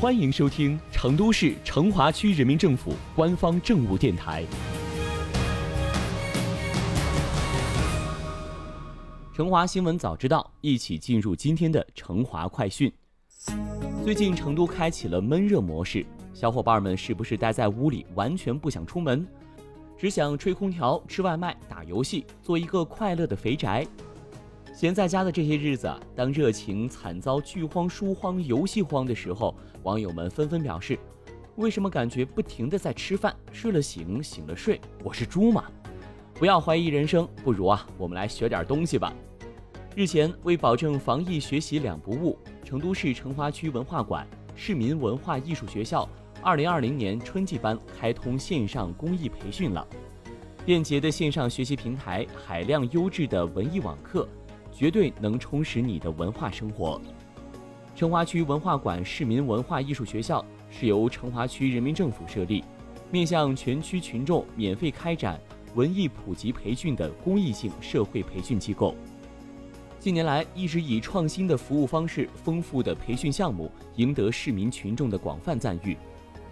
欢迎收听成都市成华区人民政府官方政务电台《成华新闻早知道》，一起进入今天的成华快讯。最近成都开启了闷热模式，小伙伴们是不是待在屋里完全不想出门，只想吹空调、吃外卖、打游戏，做一个快乐的肥宅？闲在家的这些日子，当热情惨遭剧荒、书荒、游戏荒的时候，网友们纷纷表示：“为什么感觉不停的在吃饭，睡了醒，醒了睡？我是猪吗？”不要怀疑人生，不如啊，我们来学点东西吧。日前，为保证防疫学习两不误，成都市成华区文化馆市民文化艺术学校2020年春季班开通线上公益培训了。便捷的线上学习平台，海量优质的文艺网课。绝对能充实你的文化生活。成华区文化馆市民文化艺术学校是由成华区人民政府设立，面向全区群众免费开展文艺普及培训的公益性社会培训机构。近年来，一直以创新的服务方式、丰富的培训项目赢得市民群众的广泛赞誉，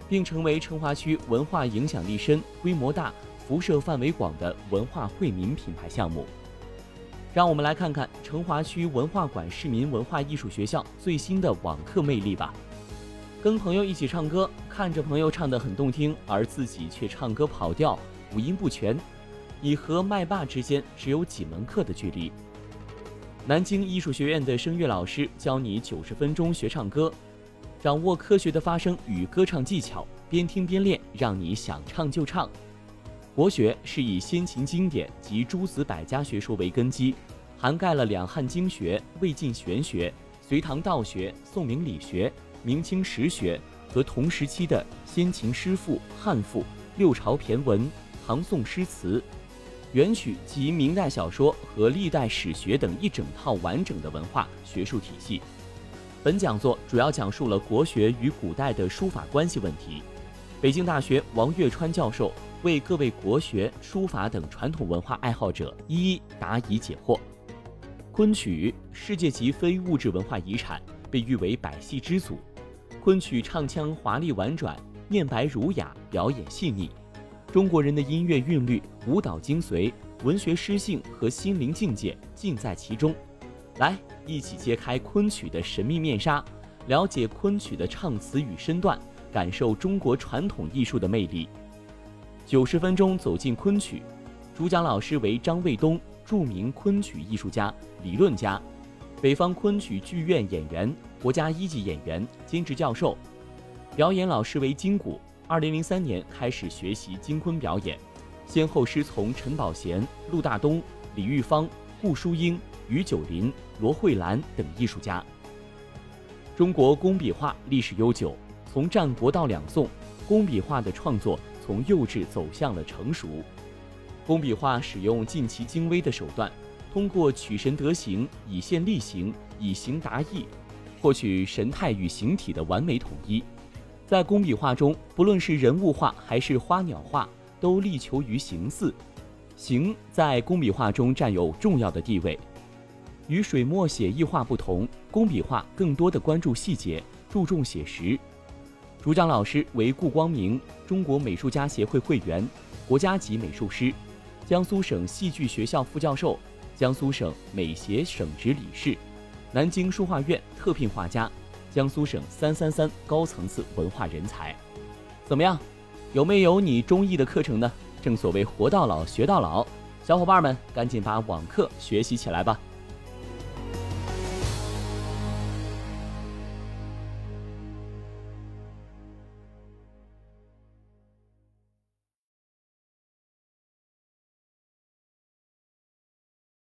并成为成华区文化影响力深、规模大、辐射范围广的文化惠民品牌项目。让我们来看看成华区文化馆市民文化艺术学校最新的网课魅力吧。跟朋友一起唱歌，看着朋友唱得很动听，而自己却唱歌跑调，五音不全，你和麦霸之间只有几门课的距离。南京艺术学院的声乐老师教你九十分钟学唱歌，掌握科学的发声与歌唱技巧，边听边练，让你想唱就唱。国学是以先秦经典及诸子百家学说为根基，涵盖了两汉经学、魏晋玄学、隋唐道学、宋明理学、明清实学和同时期的先秦诗赋、汉赋、六朝骈文、唐宋诗词、元曲及明代小说和历代史学等一整套完整的文化学术体系。本讲座主要讲述了国学与古代的书法关系问题。北京大学王岳川教授。为各位国学、书法等传统文化爱好者一一答疑解惑。昆曲世界级非物质文化遗产，被誉为百戏之祖。昆曲唱腔华丽婉转，念白儒雅，表演细腻。中国人的音乐韵律、舞蹈精髓、文学诗性和心灵境界尽在其中。来，一起揭开昆曲的神秘面纱，了解昆曲的唱词与身段，感受中国传统艺术的魅力。九十分钟走进昆曲，主讲老师为张卫东，著名昆曲艺术家、理论家，北方昆曲剧院演员，国家一级演员，兼职教授。表演老师为金谷，二零零三年开始学习京昆表演，先后师从陈宝贤、陆大东、李玉芳、顾淑英、于九林、罗慧兰等艺术家。中国工笔画历史悠久，从战国到两宋，工笔画的创作。从幼稚走向了成熟，工笔画使用尽其精微的手段，通过取神得形、以线立形、以形达意，获取神态与形体的完美统一。在工笔画中，不论是人物画还是花鸟画，都力求于形似。形在工笔画中占有重要的地位。与水墨写意画不同，工笔画更多的关注细节，注重写实。主讲老师为顾光明，中国美术家协会会员，国家级美术师，江苏省戏剧学校副教授，江苏省美协省直理事，南京书画院特聘画家，江苏省三三三高层次文化人才。怎么样，有没有你中意的课程呢？正所谓活到老学到老，小伙伴们赶紧把网课学习起来吧。